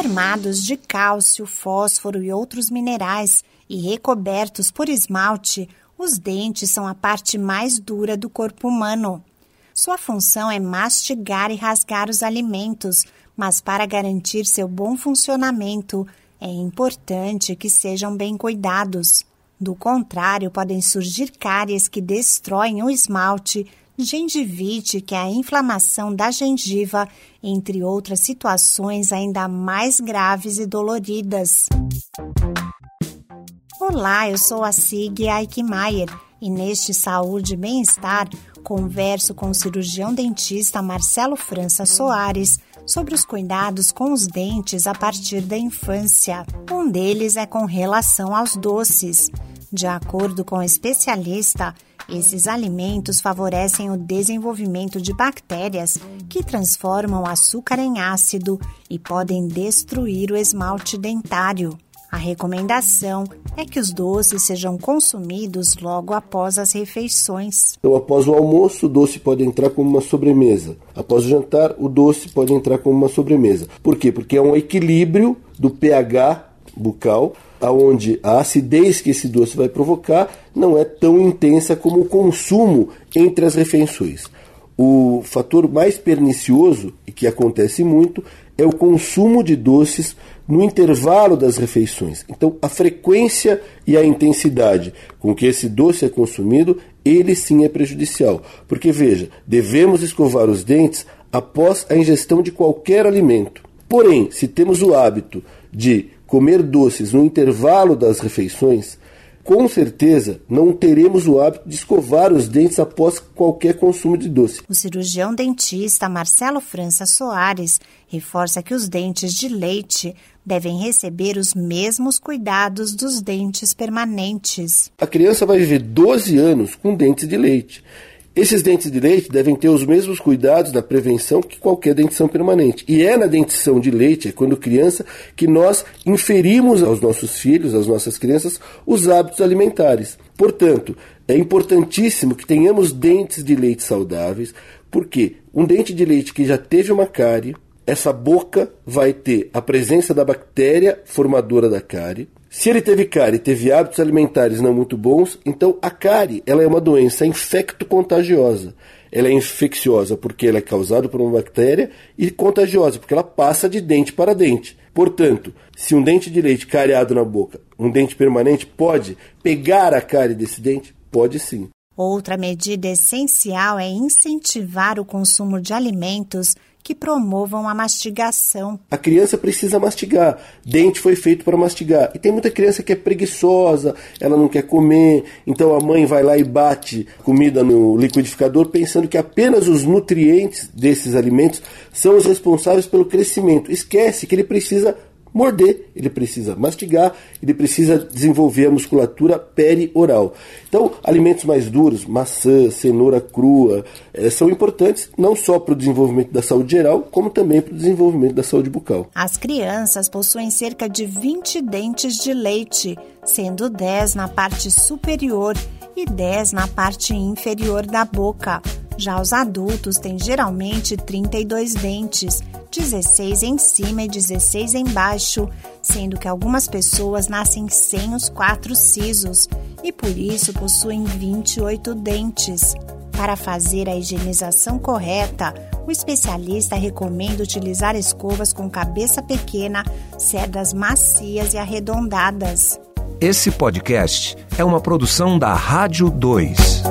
Formados de cálcio, fósforo e outros minerais e recobertos por esmalte, os dentes são a parte mais dura do corpo humano. Sua função é mastigar e rasgar os alimentos, mas para garantir seu bom funcionamento, é importante que sejam bem cuidados. Do contrário, podem surgir cáries que destroem o esmalte, gengivite, que é a inflamação da gengiva, entre outras situações ainda mais graves e doloridas. Olá, eu sou a Sig Eichmeier e neste Saúde e Bem-Estar converso com o cirurgião dentista Marcelo França Soares sobre os cuidados com os dentes a partir da infância. Um deles é com relação aos doces. De acordo com o especialista, esses alimentos favorecem o desenvolvimento de bactérias que transformam açúcar em ácido e podem destruir o esmalte dentário. A recomendação é que os doces sejam consumidos logo após as refeições. Então, após o almoço, o doce pode entrar como uma sobremesa. Após o jantar, o doce pode entrar como uma sobremesa. Por quê? Porque é um equilíbrio do pH bucal aonde a acidez que esse doce vai provocar não é tão intensa como o consumo entre as refeições. O fator mais pernicioso, e que acontece muito, é o consumo de doces no intervalo das refeições. Então, a frequência e a intensidade com que esse doce é consumido, ele sim é prejudicial. Porque, veja, devemos escovar os dentes após a ingestão de qualquer alimento. Porém, se temos o hábito de comer doces no intervalo das refeições, com certeza não teremos o hábito de escovar os dentes após qualquer consumo de doce. O cirurgião dentista Marcelo França Soares reforça que os dentes de leite devem receber os mesmos cuidados dos dentes permanentes. A criança vai viver 12 anos com dentes de leite. Esses dentes de leite devem ter os mesmos cuidados da prevenção que qualquer dentição permanente. E é na dentição de leite, é quando criança, que nós inferimos aos nossos filhos, às nossas crianças, os hábitos alimentares. Portanto, é importantíssimo que tenhamos dentes de leite saudáveis, porque um dente de leite que já teve uma cárie, essa boca vai ter a presença da bactéria formadora da cárie, se ele teve cárie teve hábitos alimentares não muito bons, então a cárie ela é uma doença infecto-contagiosa. Ela é infecciosa porque ela é causada por uma bactéria e contagiosa porque ela passa de dente para dente. Portanto, se um dente de leite cariado na boca, um dente permanente, pode pegar a cárie desse dente? Pode sim. Outra medida essencial é incentivar o consumo de alimentos que promovam a mastigação. A criança precisa mastigar. Dente foi feito para mastigar. E tem muita criança que é preguiçosa, ela não quer comer, então a mãe vai lá e bate comida no liquidificador pensando que apenas os nutrientes desses alimentos são os responsáveis pelo crescimento. Esquece que ele precisa morder, ele precisa mastigar, ele precisa desenvolver a musculatura perioral. Então, alimentos mais duros, maçã, cenoura crua, é, são importantes não só para o desenvolvimento da saúde geral, como também para o desenvolvimento da saúde bucal. As crianças possuem cerca de 20 dentes de leite, sendo 10 na parte superior e 10 na parte inferior da boca. Já os adultos têm geralmente 32 dentes, 16 em cima e 16 embaixo, sendo que algumas pessoas nascem sem os quatro sisos e por isso possuem 28 dentes. Para fazer a higienização correta, o especialista recomenda utilizar escovas com cabeça pequena, cerdas macias e arredondadas. Esse podcast é uma produção da Rádio 2.